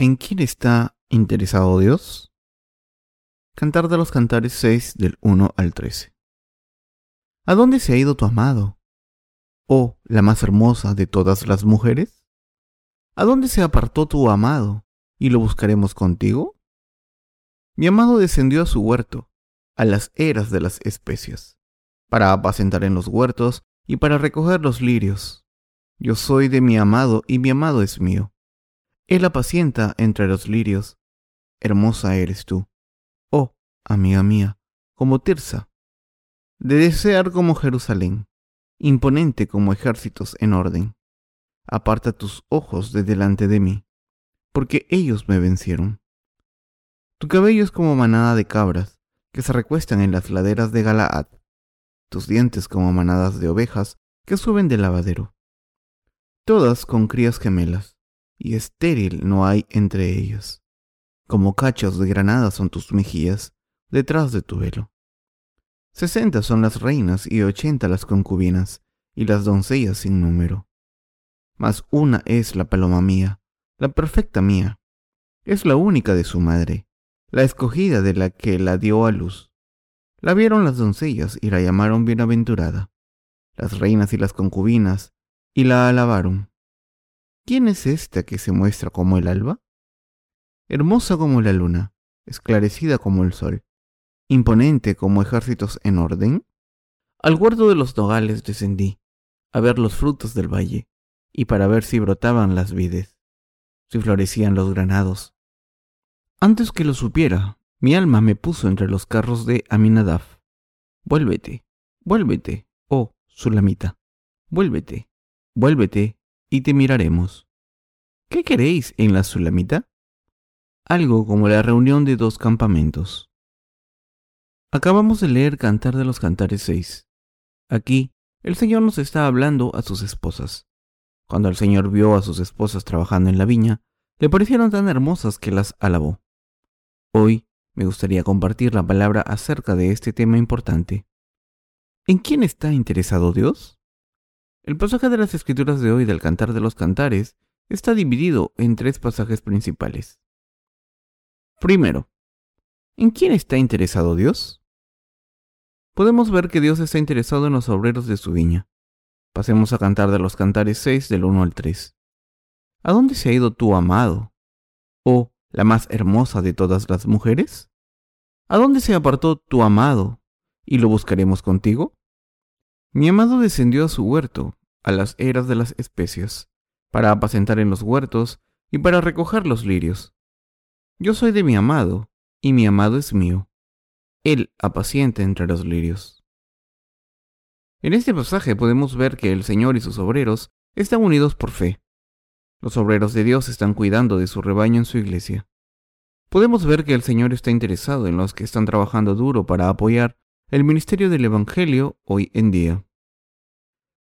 ¿En quién está interesado Dios? Cantar de los Cantares 6 del 1 al 13. ¿A dónde se ha ido tu amado? Oh, la más hermosa de todas las mujeres. ¿A dónde se apartó tu amado y lo buscaremos contigo? Mi amado descendió a su huerto, a las eras de las especias, para apacentar en los huertos y para recoger los lirios. Yo soy de mi amado y mi amado es mío. Él apacienta entre los lirios. Hermosa eres tú, oh, amiga mía, como Tirsa. De desear como Jerusalén, imponente como ejércitos en orden. Aparta tus ojos de delante de mí, porque ellos me vencieron. Tu cabello es como manada de cabras que se recuestan en las laderas de Galaad, tus dientes como manadas de ovejas que suben del lavadero, todas con crías gemelas y estéril no hay entre ellos. Como cachos de granada son tus mejillas, detrás de tu velo. Sesenta son las reinas y ochenta las concubinas, y las doncellas sin número. Mas una es la paloma mía, la perfecta mía. Es la única de su madre, la escogida de la que la dio a luz. La vieron las doncellas y la llamaron bienaventurada, las reinas y las concubinas, y la alabaron. ¿Quién es esta que se muestra como el alba? Hermosa como la luna, esclarecida como el sol, imponente como ejércitos en orden. Al huerto de los nogales descendí, a ver los frutos del valle, y para ver si brotaban las vides, si florecían los granados. Antes que lo supiera, mi alma me puso entre los carros de Aminadab. Vuélvete, vuélvete, oh Sulamita, vuélvete, vuélvete y te miraremos. ¿Qué queréis en la Sulamita? Algo como la reunión de dos campamentos. Acabamos de leer Cantar de los Cantares 6. Aquí, el Señor nos está hablando a sus esposas. Cuando el Señor vio a sus esposas trabajando en la viña, le parecieron tan hermosas que las alabó. Hoy me gustaría compartir la palabra acerca de este tema importante. ¿En quién está interesado Dios? El pasaje de las escrituras de hoy del Cantar de los Cantares está dividido en tres pasajes principales. Primero, ¿en quién está interesado Dios? Podemos ver que Dios está interesado en los obreros de su viña. Pasemos a Cantar de los Cantares 6 del 1 al 3. ¿A dónde se ha ido tu amado? ¿O la más hermosa de todas las mujeres? ¿A dónde se apartó tu amado y lo buscaremos contigo? Mi amado descendió a su huerto, a las eras de las especias, para apacentar en los huertos y para recoger los lirios. Yo soy de mi amado, y mi amado es mío. Él apacienta entre los lirios. En este pasaje podemos ver que el Señor y sus obreros están unidos por fe. Los obreros de Dios están cuidando de su rebaño en su iglesia. Podemos ver que el Señor está interesado en los que están trabajando duro para apoyar el ministerio del Evangelio hoy en día.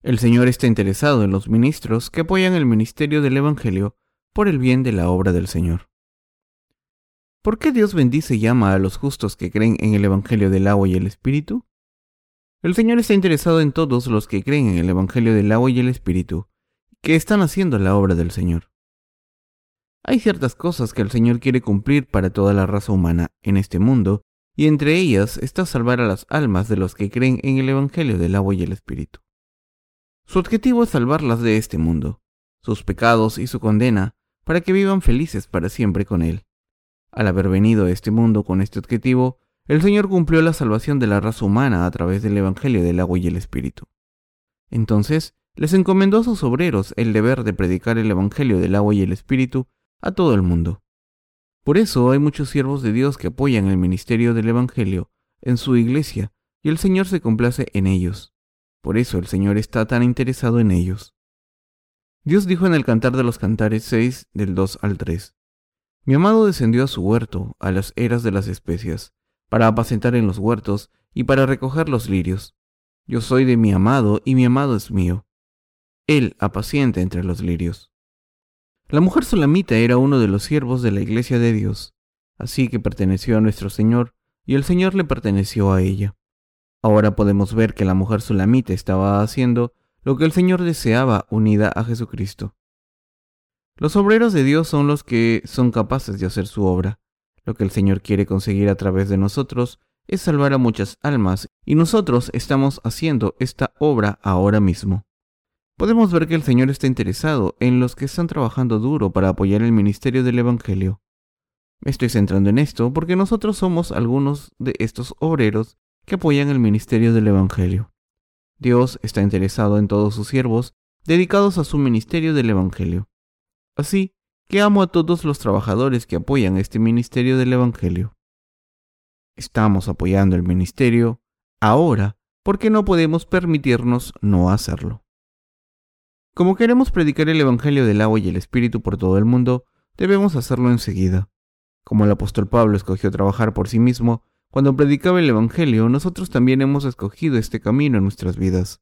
El Señor está interesado en los ministros que apoyan el ministerio del Evangelio por el bien de la obra del Señor. ¿Por qué Dios bendice y llama a los justos que creen en el Evangelio del agua y el Espíritu? El Señor está interesado en todos los que creen en el Evangelio del agua y el Espíritu, que están haciendo la obra del Señor. Hay ciertas cosas que el Señor quiere cumplir para toda la raza humana en este mundo, y entre ellas está salvar a las almas de los que creen en el Evangelio del agua y el Espíritu. Su objetivo es salvarlas de este mundo, sus pecados y su condena, para que vivan felices para siempre con Él. Al haber venido a este mundo con este objetivo, el Señor cumplió la salvación de la raza humana a través del Evangelio del agua y el Espíritu. Entonces, les encomendó a sus obreros el deber de predicar el Evangelio del agua y el Espíritu a todo el mundo. Por eso hay muchos siervos de Dios que apoyan el ministerio del Evangelio en su iglesia y el Señor se complace en ellos. Por eso el Señor está tan interesado en ellos. Dios dijo en el Cantar de los Cantares 6 del 2 al 3, Mi amado descendió a su huerto, a las eras de las especias, para apacentar en los huertos y para recoger los lirios. Yo soy de mi amado y mi amado es mío. Él apacienta entre los lirios. La mujer solamita era uno de los siervos de la iglesia de Dios, así que perteneció a nuestro Señor y el Señor le perteneció a ella. Ahora podemos ver que la mujer sulamita estaba haciendo lo que el Señor deseaba unida a Jesucristo. Los obreros de Dios son los que son capaces de hacer su obra. Lo que el Señor quiere conseguir a través de nosotros es salvar a muchas almas, y nosotros estamos haciendo esta obra ahora mismo. Podemos ver que el Señor está interesado en los que están trabajando duro para apoyar el ministerio del Evangelio. Me estoy centrando en esto porque nosotros somos algunos de estos obreros que apoyan el ministerio del Evangelio. Dios está interesado en todos sus siervos dedicados a su ministerio del Evangelio. Así que amo a todos los trabajadores que apoyan este ministerio del Evangelio. Estamos apoyando el ministerio ahora porque no podemos permitirnos no hacerlo. Como queremos predicar el Evangelio del agua y el Espíritu por todo el mundo, debemos hacerlo enseguida. Como el apóstol Pablo escogió trabajar por sí mismo, cuando predicaba el Evangelio, nosotros también hemos escogido este camino en nuestras vidas.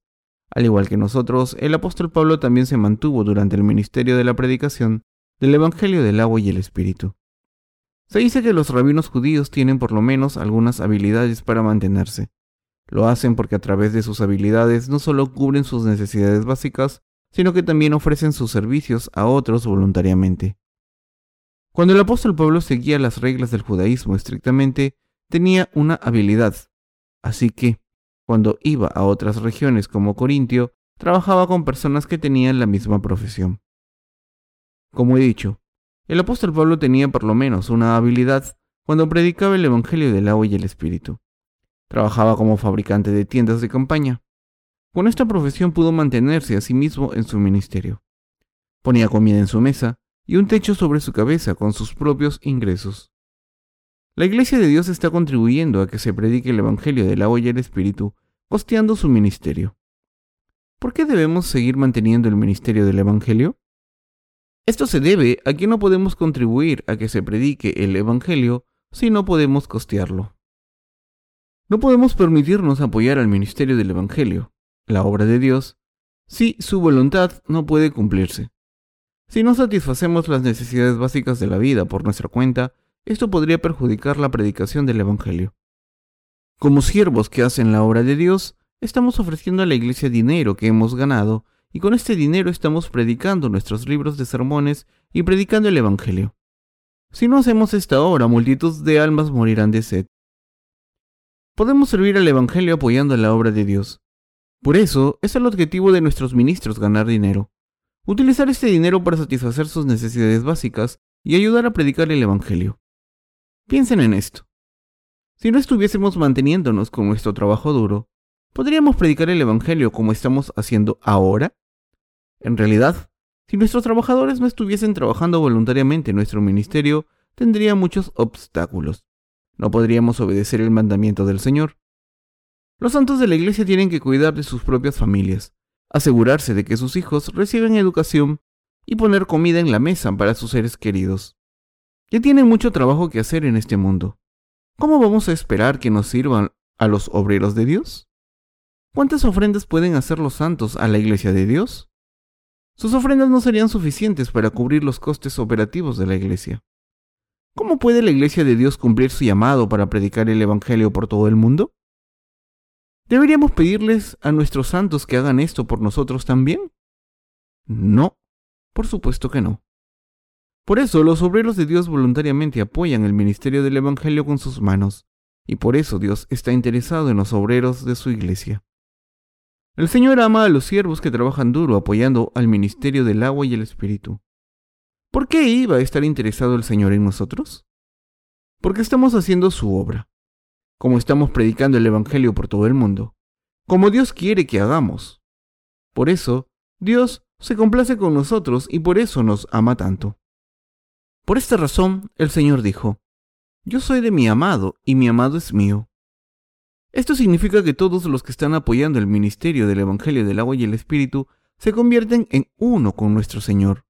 Al igual que nosotros, el apóstol Pablo también se mantuvo durante el ministerio de la predicación del Evangelio del agua y el Espíritu. Se dice que los rabinos judíos tienen por lo menos algunas habilidades para mantenerse. Lo hacen porque a través de sus habilidades no solo cubren sus necesidades básicas, sino que también ofrecen sus servicios a otros voluntariamente. Cuando el apóstol Pablo seguía las reglas del judaísmo estrictamente, tenía una habilidad. Así que, cuando iba a otras regiones como Corintio, trabajaba con personas que tenían la misma profesión. Como he dicho, el apóstol Pablo tenía por lo menos una habilidad cuando predicaba el Evangelio del agua y el Espíritu. Trabajaba como fabricante de tiendas de campaña. Con esta profesión pudo mantenerse a sí mismo en su ministerio. Ponía comida en su mesa y un techo sobre su cabeza con sus propios ingresos. La Iglesia de Dios está contribuyendo a que se predique el Evangelio del agua y el Espíritu, costeando su ministerio. ¿Por qué debemos seguir manteniendo el ministerio del Evangelio? Esto se debe a que no podemos contribuir a que se predique el Evangelio si no podemos costearlo. No podemos permitirnos apoyar al ministerio del Evangelio, la obra de Dios, si su voluntad no puede cumplirse. Si no satisfacemos las necesidades básicas de la vida por nuestra cuenta, esto podría perjudicar la predicación del Evangelio. Como siervos que hacen la obra de Dios, estamos ofreciendo a la iglesia dinero que hemos ganado y con este dinero estamos predicando nuestros libros de sermones y predicando el Evangelio. Si no hacemos esta obra, multitud de almas morirán de sed. Podemos servir al Evangelio apoyando la obra de Dios. Por eso es el objetivo de nuestros ministros ganar dinero. Utilizar este dinero para satisfacer sus necesidades básicas y ayudar a predicar el Evangelio. Piensen en esto. Si no estuviésemos manteniéndonos con nuestro trabajo duro, ¿podríamos predicar el Evangelio como estamos haciendo ahora? En realidad, si nuestros trabajadores no estuviesen trabajando voluntariamente en nuestro ministerio, tendría muchos obstáculos. No podríamos obedecer el mandamiento del Señor. Los santos de la Iglesia tienen que cuidar de sus propias familias, asegurarse de que sus hijos reciben educación y poner comida en la mesa para sus seres queridos. Ya tienen mucho trabajo que hacer en este mundo. ¿Cómo vamos a esperar que nos sirvan a los obreros de Dios? ¿Cuántas ofrendas pueden hacer los santos a la Iglesia de Dios? Sus ofrendas no serían suficientes para cubrir los costes operativos de la Iglesia. ¿Cómo puede la Iglesia de Dios cumplir su llamado para predicar el Evangelio por todo el mundo? ¿Deberíamos pedirles a nuestros santos que hagan esto por nosotros también? No, por supuesto que no. Por eso los obreros de Dios voluntariamente apoyan el ministerio del Evangelio con sus manos, y por eso Dios está interesado en los obreros de su iglesia. El Señor ama a los siervos que trabajan duro apoyando al ministerio del agua y el Espíritu. ¿Por qué iba a estar interesado el Señor en nosotros? Porque estamos haciendo su obra, como estamos predicando el Evangelio por todo el mundo, como Dios quiere que hagamos. Por eso, Dios se complace con nosotros y por eso nos ama tanto. Por esta razón, el Señor dijo, Yo soy de mi amado y mi amado es mío. Esto significa que todos los que están apoyando el ministerio del Evangelio del agua y el Espíritu se convierten en uno con nuestro Señor.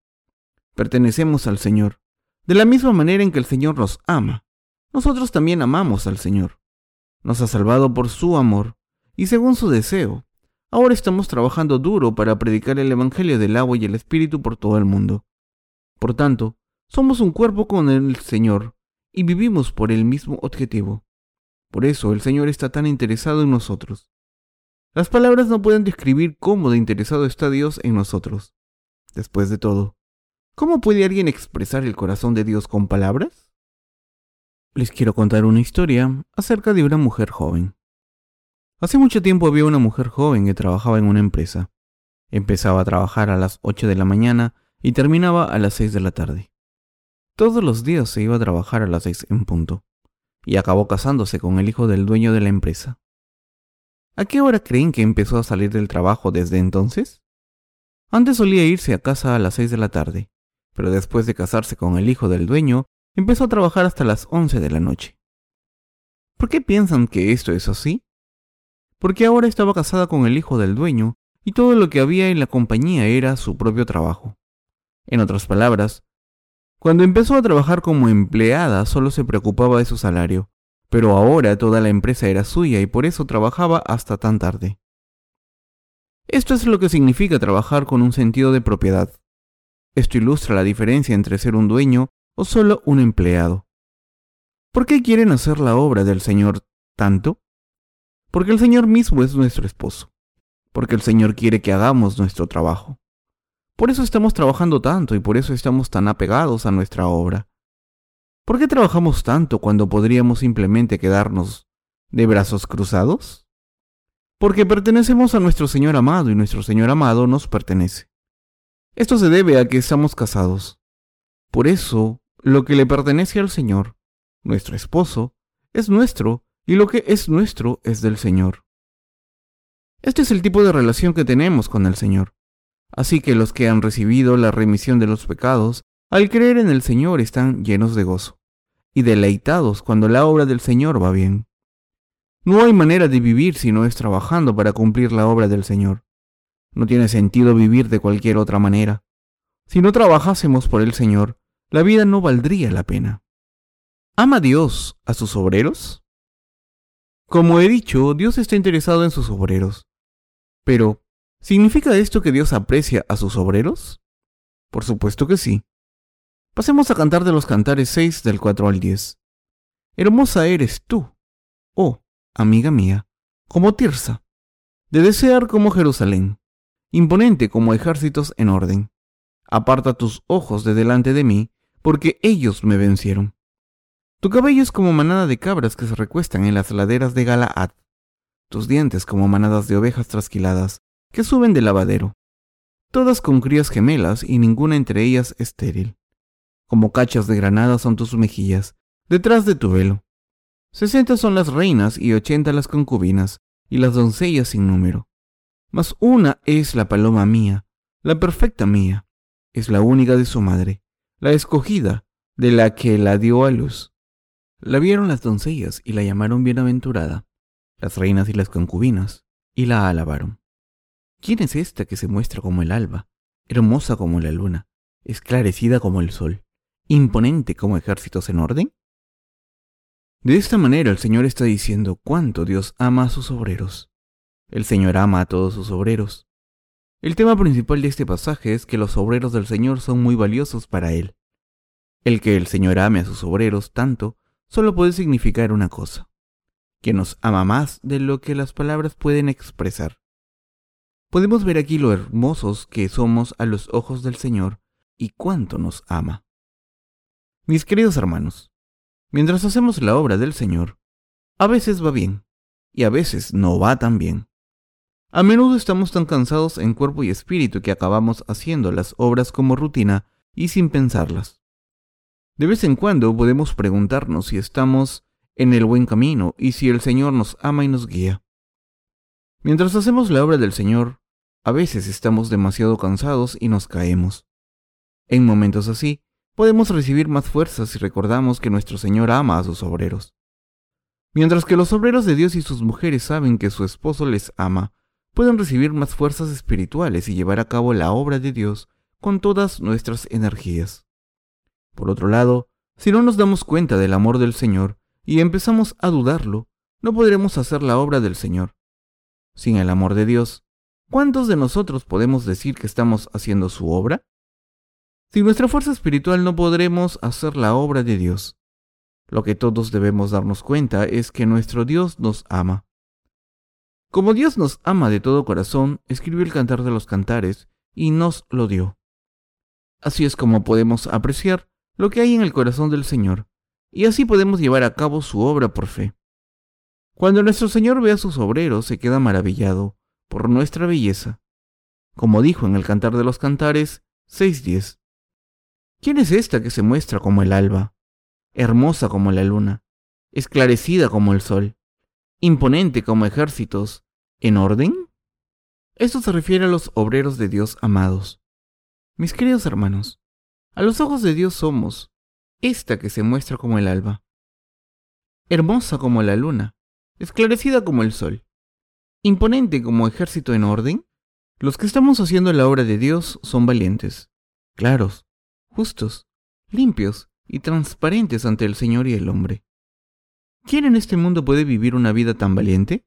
Pertenecemos al Señor. De la misma manera en que el Señor nos ama, nosotros también amamos al Señor. Nos ha salvado por su amor y según su deseo. Ahora estamos trabajando duro para predicar el Evangelio del agua y el Espíritu por todo el mundo. Por tanto, somos un cuerpo con el Señor y vivimos por el mismo objetivo. Por eso el Señor está tan interesado en nosotros. Las palabras no pueden describir cómo de interesado está Dios en nosotros. Después de todo, ¿Cómo puede alguien expresar el corazón de Dios con palabras? Les quiero contar una historia acerca de una mujer joven. Hace mucho tiempo había una mujer joven que trabajaba en una empresa. Empezaba a trabajar a las 8 de la mañana y terminaba a las 6 de la tarde. Todos los días se iba a trabajar a las 6 en punto, y acabó casándose con el hijo del dueño de la empresa. ¿A qué hora creen que empezó a salir del trabajo desde entonces? Antes solía irse a casa a las 6 de la tarde, pero después de casarse con el hijo del dueño, empezó a trabajar hasta las 11 de la noche. ¿Por qué piensan que esto es así? Porque ahora estaba casada con el hijo del dueño y todo lo que había en la compañía era su propio trabajo. En otras palabras, cuando empezó a trabajar como empleada solo se preocupaba de su salario, pero ahora toda la empresa era suya y por eso trabajaba hasta tan tarde. Esto es lo que significa trabajar con un sentido de propiedad. Esto ilustra la diferencia entre ser un dueño o solo un empleado. ¿Por qué quieren hacer la obra del Señor tanto? Porque el Señor mismo es nuestro esposo. Porque el Señor quiere que hagamos nuestro trabajo. Por eso estamos trabajando tanto y por eso estamos tan apegados a nuestra obra. ¿Por qué trabajamos tanto cuando podríamos simplemente quedarnos de brazos cruzados? Porque pertenecemos a nuestro Señor amado y nuestro Señor amado nos pertenece. Esto se debe a que estamos casados. Por eso, lo que le pertenece al Señor, nuestro esposo, es nuestro y lo que es nuestro es del Señor. Este es el tipo de relación que tenemos con el Señor. Así que los que han recibido la remisión de los pecados al creer en el Señor están llenos de gozo y deleitados cuando la obra del Señor va bien. No hay manera de vivir si no es trabajando para cumplir la obra del Señor. No tiene sentido vivir de cualquier otra manera. Si no trabajásemos por el Señor, la vida no valdría la pena. ¿Ama Dios a sus obreros? Como he dicho, Dios está interesado en sus obreros. Pero, ¿significa esto que Dios aprecia a sus obreros? Por supuesto que sí. Pasemos a cantar de los cantares 6 del 4 al 10. Hermosa eres tú, oh, amiga mía, como Tirsa, de desear como Jerusalén, imponente como ejércitos en orden. Aparta tus ojos de delante de mí, porque ellos me vencieron. Tu cabello es como manada de cabras que se recuestan en las laderas de Galaad, tus dientes como manadas de ovejas trasquiladas que suben del lavadero, todas con crías gemelas y ninguna entre ellas estéril como cachas de granada son tus mejillas, detrás de tu velo. Sesenta son las reinas y ochenta las concubinas, y las doncellas sin número. Mas una es la paloma mía, la perfecta mía, es la única de su madre, la escogida, de la que la dio a luz. La vieron las doncellas y la llamaron bienaventurada, las reinas y las concubinas, y la alabaron. ¿Quién es esta que se muestra como el alba, hermosa como la luna, esclarecida como el sol? imponente como ejércitos en orden? De esta manera el Señor está diciendo cuánto Dios ama a sus obreros. El Señor ama a todos sus obreros. El tema principal de este pasaje es que los obreros del Señor son muy valiosos para Él. El que el Señor ame a sus obreros tanto solo puede significar una cosa, que nos ama más de lo que las palabras pueden expresar. Podemos ver aquí lo hermosos que somos a los ojos del Señor y cuánto nos ama. Mis queridos hermanos, mientras hacemos la obra del Señor, a veces va bien y a veces no va tan bien. A menudo estamos tan cansados en cuerpo y espíritu que acabamos haciendo las obras como rutina y sin pensarlas. De vez en cuando podemos preguntarnos si estamos en el buen camino y si el Señor nos ama y nos guía. Mientras hacemos la obra del Señor, a veces estamos demasiado cansados y nos caemos. En momentos así, podemos recibir más fuerzas si recordamos que nuestro Señor ama a sus obreros. Mientras que los obreros de Dios y sus mujeres saben que su esposo les ama, pueden recibir más fuerzas espirituales y llevar a cabo la obra de Dios con todas nuestras energías. Por otro lado, si no nos damos cuenta del amor del Señor y empezamos a dudarlo, no podremos hacer la obra del Señor. Sin el amor de Dios, ¿cuántos de nosotros podemos decir que estamos haciendo su obra? Sin nuestra fuerza espiritual no podremos hacer la obra de Dios. Lo que todos debemos darnos cuenta es que nuestro Dios nos ama. Como Dios nos ama de todo corazón, escribió el Cantar de los Cantares y nos lo dio. Así es como podemos apreciar lo que hay en el corazón del Señor, y así podemos llevar a cabo su obra por fe. Cuando nuestro Señor ve a sus obreros, se queda maravillado por nuestra belleza. Como dijo en el Cantar de los Cantares 6.10, ¿quién es esta que se muestra como el alba, hermosa como la luna, esclarecida como el sol, imponente como ejércitos, en orden? Esto se refiere a los obreros de Dios amados. Mis queridos hermanos, a los ojos de Dios somos esta que se muestra como el alba, hermosa como la luna, esclarecida como el sol, imponente como ejército en orden. Los que estamos haciendo la obra de Dios son valientes, claros, justos, limpios y transparentes ante el Señor y el hombre. ¿Quién en este mundo puede vivir una vida tan valiente?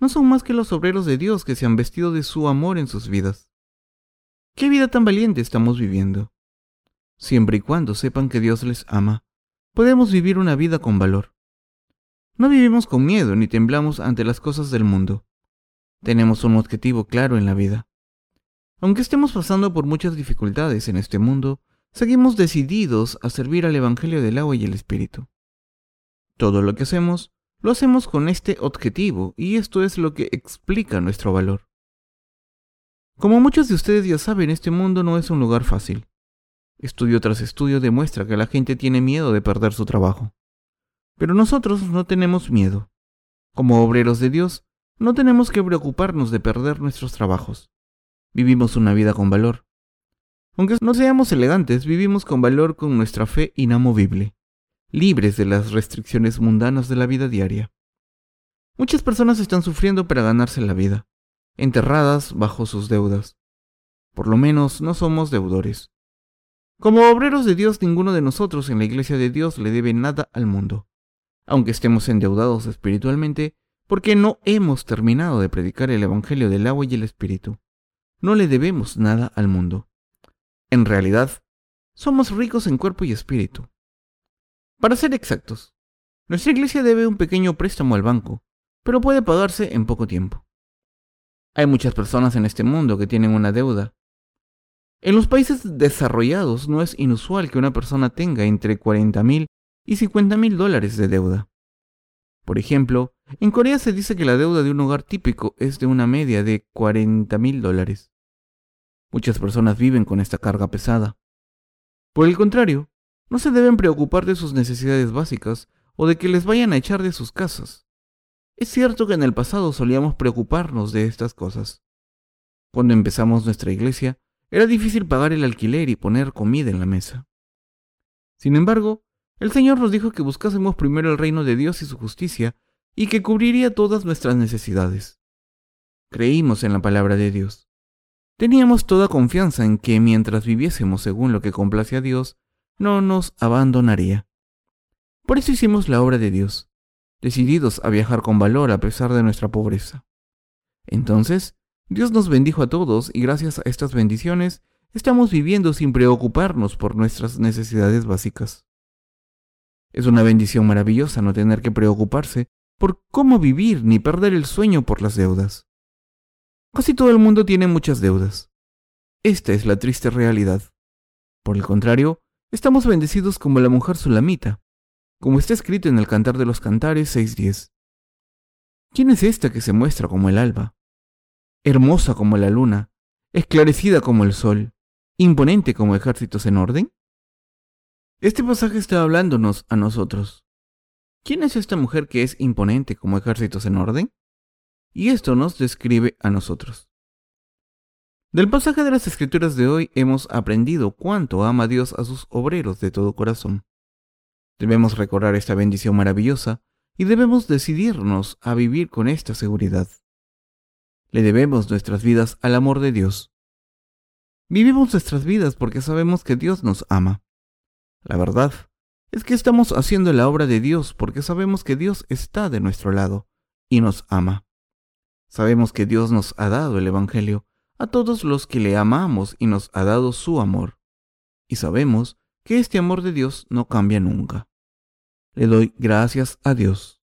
No son más que los obreros de Dios que se han vestido de su amor en sus vidas. ¿Qué vida tan valiente estamos viviendo? Siempre y cuando sepan que Dios les ama, podemos vivir una vida con valor. No vivimos con miedo ni temblamos ante las cosas del mundo. Tenemos un objetivo claro en la vida. Aunque estemos pasando por muchas dificultades en este mundo, seguimos decididos a servir al Evangelio del agua y el Espíritu. Todo lo que hacemos, lo hacemos con este objetivo y esto es lo que explica nuestro valor. Como muchos de ustedes ya saben, este mundo no es un lugar fácil. Estudio tras estudio demuestra que la gente tiene miedo de perder su trabajo. Pero nosotros no tenemos miedo. Como obreros de Dios, no tenemos que preocuparnos de perder nuestros trabajos. Vivimos una vida con valor. Aunque no seamos elegantes, vivimos con valor con nuestra fe inamovible libres de las restricciones mundanas de la vida diaria. Muchas personas están sufriendo para ganarse la vida, enterradas bajo sus deudas. Por lo menos no somos deudores. Como obreros de Dios, ninguno de nosotros en la iglesia de Dios le debe nada al mundo, aunque estemos endeudados espiritualmente, porque no hemos terminado de predicar el Evangelio del agua y el Espíritu. No le debemos nada al mundo. En realidad, somos ricos en cuerpo y espíritu. Para ser exactos, nuestra iglesia debe un pequeño préstamo al banco, pero puede pagarse en poco tiempo. Hay muchas personas en este mundo que tienen una deuda. En los países desarrollados no es inusual que una persona tenga entre 40 mil y 50 mil dólares de deuda. Por ejemplo, en Corea se dice que la deuda de un hogar típico es de una media de 40 mil dólares. Muchas personas viven con esta carga pesada. Por el contrario, no se deben preocupar de sus necesidades básicas o de que les vayan a echar de sus casas. Es cierto que en el pasado solíamos preocuparnos de estas cosas. Cuando empezamos nuestra iglesia, era difícil pagar el alquiler y poner comida en la mesa. Sin embargo, el Señor nos dijo que buscásemos primero el reino de Dios y su justicia, y que cubriría todas nuestras necesidades. Creímos en la palabra de Dios. Teníamos toda confianza en que mientras viviésemos según lo que complace a Dios, no nos abandonaría. Por eso hicimos la obra de Dios, decididos a viajar con valor a pesar de nuestra pobreza. Entonces, Dios nos bendijo a todos y gracias a estas bendiciones estamos viviendo sin preocuparnos por nuestras necesidades básicas. Es una bendición maravillosa no tener que preocuparse por cómo vivir ni perder el sueño por las deudas. Casi todo el mundo tiene muchas deudas. Esta es la triste realidad. Por el contrario, Estamos bendecidos como la mujer sulamita, como está escrito en el Cantar de los Cantares 6.10. ¿Quién es esta que se muestra como el alba? Hermosa como la luna, esclarecida como el sol, imponente como ejércitos en orden? Este pasaje está hablándonos a nosotros. ¿Quién es esta mujer que es imponente como ejércitos en orden? Y esto nos describe a nosotros. Del pasaje de las escrituras de hoy hemos aprendido cuánto ama Dios a sus obreros de todo corazón. Debemos recordar esta bendición maravillosa y debemos decidirnos a vivir con esta seguridad. Le debemos nuestras vidas al amor de Dios. Vivimos nuestras vidas porque sabemos que Dios nos ama. La verdad es que estamos haciendo la obra de Dios porque sabemos que Dios está de nuestro lado y nos ama. Sabemos que Dios nos ha dado el Evangelio a todos los que le amamos y nos ha dado su amor. Y sabemos que este amor de Dios no cambia nunca. Le doy gracias a Dios.